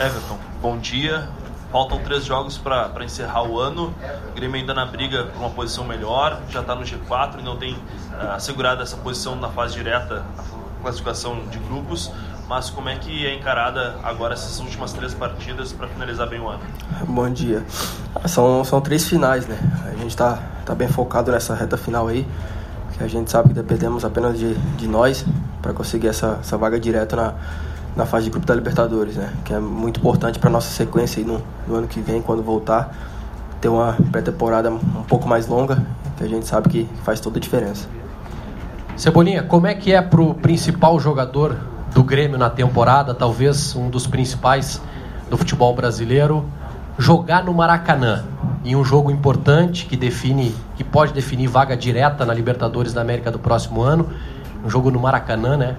Everton, bom dia. Faltam três jogos para encerrar o ano. O Grêmio ainda na briga por uma posição melhor, já está no G4 e não tem uh, assegurado essa posição na fase direta, a classificação de grupos. Mas como é que é encarada agora essas últimas três partidas para finalizar bem o ano? Bom dia. São, são três finais, né? A gente está tá bem focado nessa reta final aí, que a gente sabe que dependemos apenas de, de nós para conseguir essa, essa vaga direta na na fase de grupo da Libertadores, né? Que é muito importante para nossa sequência aí no, no, ano que vem, quando voltar, ter uma pré-temporada um pouco mais longa, que a gente sabe que faz toda a diferença. Cebolinha, como é que é para o principal jogador do Grêmio na temporada, talvez um dos principais do futebol brasileiro, jogar no Maracanã em um jogo importante que define, que pode definir vaga direta na Libertadores da América do próximo ano, um jogo no Maracanã, né?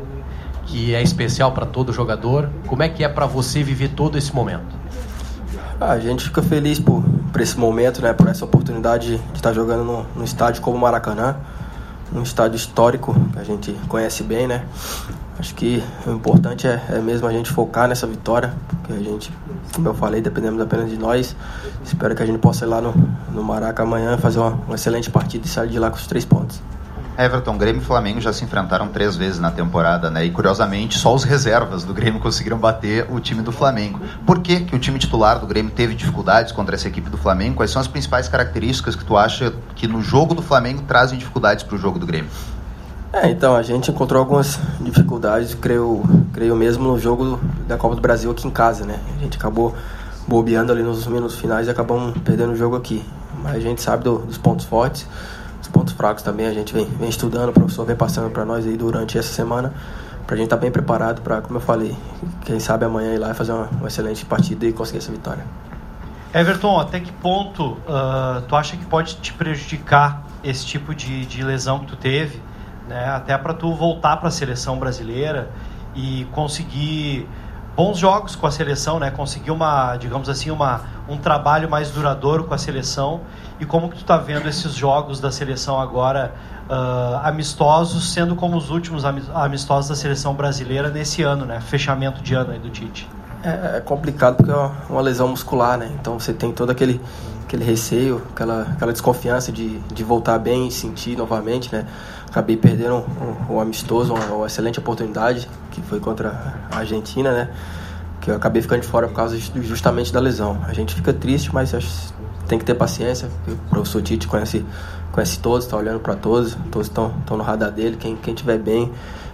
Que é especial para todo jogador. Como é que é para você viver todo esse momento? Ah, a gente fica feliz por, por esse momento, né, por essa oportunidade de estar jogando no, no estádio como Maracanã, um estádio histórico que a gente conhece bem, né? Acho que o importante é, é, mesmo a gente focar nessa vitória, porque a gente, como eu falei, dependemos apenas de nós. Espero que a gente possa ir lá no, no Maraca amanhã fazer uma, uma excelente partida e sair de lá com os três pontos. Everton, Grêmio e Flamengo já se enfrentaram três vezes na temporada, né? E curiosamente, só os reservas do Grêmio conseguiram bater o time do Flamengo. Por que, que o time titular do Grêmio teve dificuldades contra essa equipe do Flamengo? Quais são as principais características que tu acha que no jogo do Flamengo trazem dificuldades para o jogo do Grêmio? É, então, a gente encontrou algumas dificuldades, creio, creio mesmo, no jogo da Copa do Brasil aqui em casa, né? A gente acabou bobeando ali nos minutos finais e acabamos perdendo o jogo aqui. Mas a gente sabe do, dos pontos fortes pontos fracos também a gente vem, vem estudando, o professor vem passando para nós aí durante essa semana, para a gente estar tá bem preparado para, como eu falei, quem sabe amanhã ir lá e fazer uma, uma excelente partida e conseguir essa vitória. Everton, até que ponto uh, tu acha que pode te prejudicar esse tipo de, de lesão que tu teve, né? até para tu voltar para a seleção brasileira e conseguir bons jogos com a seleção, né? Conseguir uma, digamos assim, uma, um trabalho mais duradouro com a seleção. E como que tu está vendo esses jogos da seleção agora uh, amistosos, sendo como os últimos amistosos da seleção brasileira nesse ano, né? Fechamento de ano aí do Tite. É, é complicado porque é uma lesão muscular, né? Então você tem todo aquele aquele receio, aquela, aquela desconfiança de, de voltar bem e sentir novamente, né? Acabei perdendo um, um, um amistoso, uma, uma, excelente oportunidade, que foi contra a Argentina, né? Que eu acabei ficando de fora por causa justamente da lesão. A gente fica triste, mas tem que ter paciência. O professor Tite conhece, conhece todos, está olhando para todos, todos estão no radar dele. Quem, quem tiver bem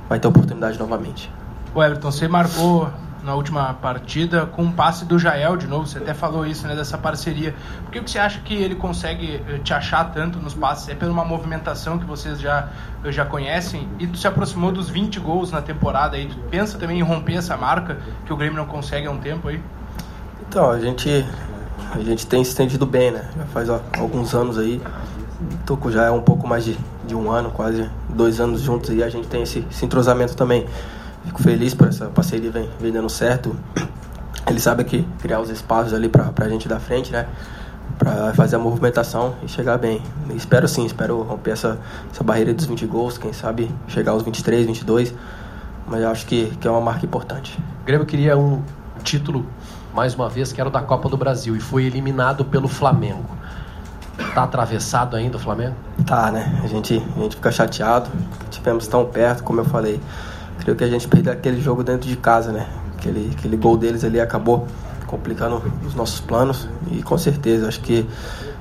vai ter oportunidade novamente. O Everton, você marcou na última partida com um passe do Jael de novo. Você até falou isso, né, dessa parceria. Por que você acha que ele consegue eh, te achar tanto nos passes? É pela uma movimentação que vocês já, já conhecem? E tu se aproximou dos 20 gols na temporada aí. Pensa também em romper essa marca que o Grêmio não consegue há um tempo aí? Então, a gente, a gente tem se estendido bem, né? Já faz ó, alguns anos aí. Tô já é um pouco mais de, de um ano, quase dois anos juntos e a gente tem esse, esse entrosamento também. Fico feliz por essa parceria vem, vem dando certo. Ele sabe que criar os espaços ali pra, pra gente da frente, né? Pra fazer a movimentação e chegar bem. espero sim, espero romper essa, essa barreira dos 20 gols, quem sabe chegar aos 23, 22. Mas eu acho que, que é uma marca importante. O Grêmio queria um título, mais uma vez, que era o da Copa do Brasil e foi eliminado pelo Flamengo. Tá atravessado ainda o Flamengo? Tá, né? A gente, a gente fica chateado. Tivemos tão perto, como eu falei. Creio que a gente perdeu aquele jogo dentro de casa, né? Aquele, aquele gol deles ali acabou complicando os nossos planos e com certeza acho que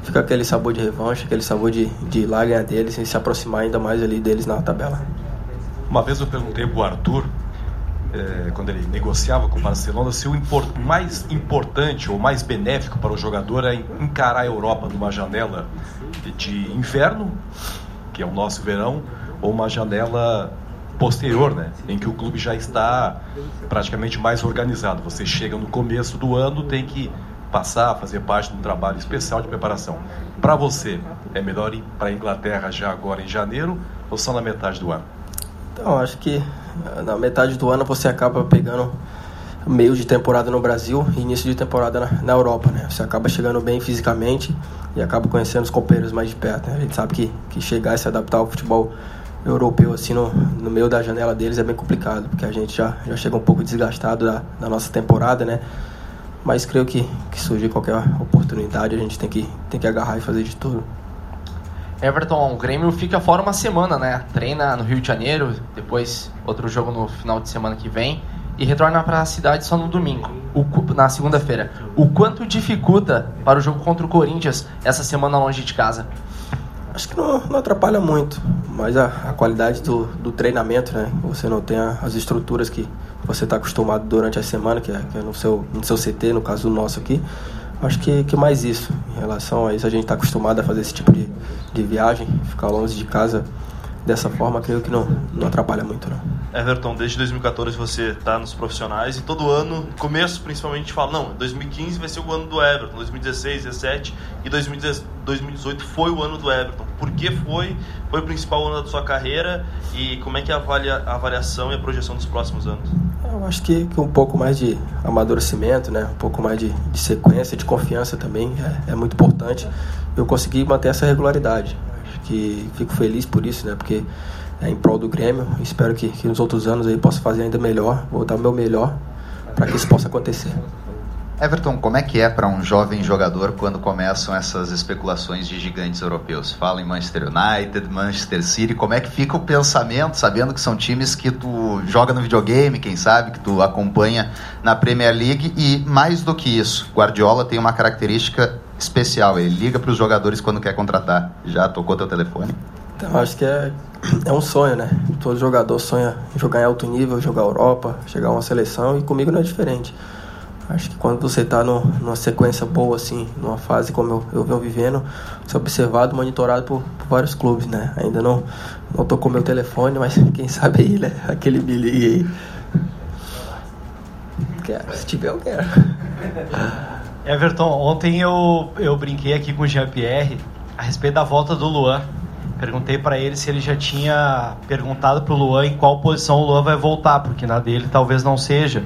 fica aquele sabor de revanche, aquele sabor de, de ir lá ganhar deles e se aproximar ainda mais ali deles na tabela. Uma vez eu perguntei pro Arthur, é, quando ele negociava com o Barcelona, se o import, mais importante ou mais benéfico para o jogador é encarar a Europa numa janela de inverno, que é o nosso verão, ou uma janela posterior, né, em que o clube já está praticamente mais organizado. Você chega no começo do ano, tem que passar, fazer parte de um trabalho especial de preparação. Para você, é melhor ir para a Inglaterra já agora em janeiro ou só na metade do ano? Então, acho que na metade do ano você acaba pegando meio de temporada no Brasil e início de temporada na, na, Europa, né? Você acaba chegando bem fisicamente e acaba conhecendo os companheiros mais de perto. Né? A gente sabe que, que chegar e se adaptar ao futebol europeu assim no, no meio da janela deles é bem complicado, porque a gente já, já chega um pouco desgastado da, da nossa temporada, né? mas creio que, que surgir qualquer oportunidade a gente tem que, tem que agarrar e fazer de tudo. Everton, o Grêmio fica fora uma semana, né? Treina no Rio de Janeiro, depois outro jogo no final de semana que vem e retorna para a cidade só no domingo, o, na segunda-feira. O quanto dificulta para o jogo contra o Corinthians essa semana longe de casa? Acho que não, não atrapalha muito, mas a, a qualidade do, do, treinamento, né? Você não tem a, as estruturas que você está acostumado durante a semana, que é, que é, no, seu, no seu CT, no caso nosso aqui. Acho que, que mais isso. Em relação a isso, a gente está acostumado a fazer esse tipo de, de viagem, ficar longe de casa dessa forma, creio que não, não atrapalha muito. Não. Everton, desde 2014 você está nos profissionais e todo ano, no começo principalmente, fala: não, 2015 vai ser o ano do Everton, 2016, 2017 e 2018 foi o ano do Everton. Por que foi? Foi o principal ano da sua carreira e como é que é a avaliação e a projeção dos próximos anos? Eu acho que, um pouco mais de amadurecimento, né? um pouco mais de, de sequência, de confiança também é, é muito importante. Eu consegui manter essa regularidade que fico feliz por isso, né? Porque é em prol do Grêmio. Espero que, que nos outros anos aí possa fazer ainda melhor, vou dar o meu melhor para que isso possa acontecer. Everton, como é que é para um jovem jogador quando começam essas especulações de gigantes europeus? Fala em Manchester United, Manchester City, como é que fica o pensamento, sabendo que são times que tu joga no videogame, quem sabe, que tu acompanha na Premier League e mais do que isso, Guardiola tem uma característica especial, ele liga para os jogadores quando quer contratar. Já tocou teu telefone? Então, acho que é, é um sonho, né? Todo jogador sonha em jogar em alto nível, jogar Europa, chegar a uma seleção e comigo não é diferente. Acho que quando você está numa sequência boa, assim, numa fase como eu, eu venho vivendo, você é observado, monitorado por, por, vários clubes, né? Ainda não, não tô com meu telefone, mas quem sabe aí, né? Aquele me aí. Quero, se tiver, eu quero. Everton, ontem eu, eu brinquei aqui com o Jean-Pierre a respeito da volta do Luan. Perguntei para ele se ele já tinha perguntado para o Luan em qual posição o Luan vai voltar, porque na dele talvez não seja.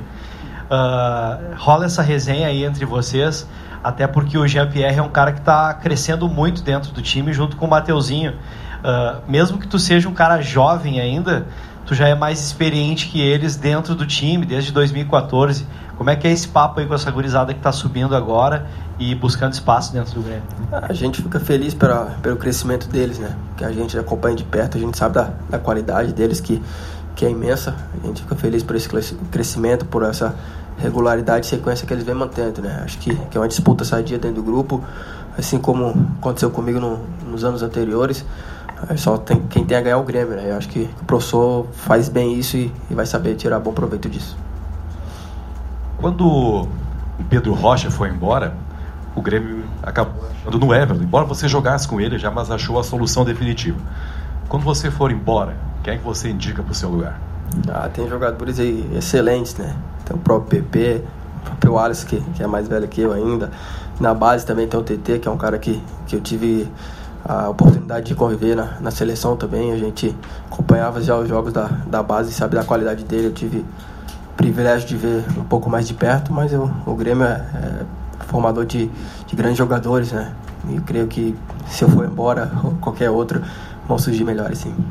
Uh, rola essa resenha aí entre vocês, até porque o Jean-Pierre é um cara que está crescendo muito dentro do time, junto com o Mateuzinho. Uh, mesmo que tu seja um cara jovem ainda, tu já é mais experiente que eles dentro do time, desde 2014. Como é que é esse papo aí com essa gurizada que está subindo agora e buscando espaço dentro do Grêmio? A gente fica feliz pela, pelo crescimento deles, né? Que a gente acompanha de perto, a gente sabe da, da qualidade deles, que que é imensa. A gente fica feliz por esse crescimento, por essa regularidade e sequência que eles vêm mantendo, né? Acho que, que é uma disputa sadia dentro do grupo, assim como aconteceu comigo no, nos anos anteriores. Só tem, quem tem a ganhar é o Grêmio, né? Eu acho que, o professor faz bem isso e, e vai saber tirar bom proveito disso. Quando o Pedro Rocha foi embora, o Grêmio acabou achando no Everton, embora você jogasse com ele já, mas achou a solução definitiva. Quando você for embora, quem é que você indica para o seu lugar? Ah, tem jogadores aí excelentes, né? Tem o próprio PP, o próprio Alisson, que, que é mais velho que eu ainda. Na base também tem o TT, que é um cara que, que eu tive a oportunidade de conviver na, na seleção também. A gente acompanhava já os jogos da, da base e sabe da qualidade dele. Eu tive o privilégio de ver um pouco mais de perto, mas eu, o Grêmio é, é formador de, de grandes jogadores, né? E creio que se eu for embora ou qualquer outro, vão surgir melhores sim.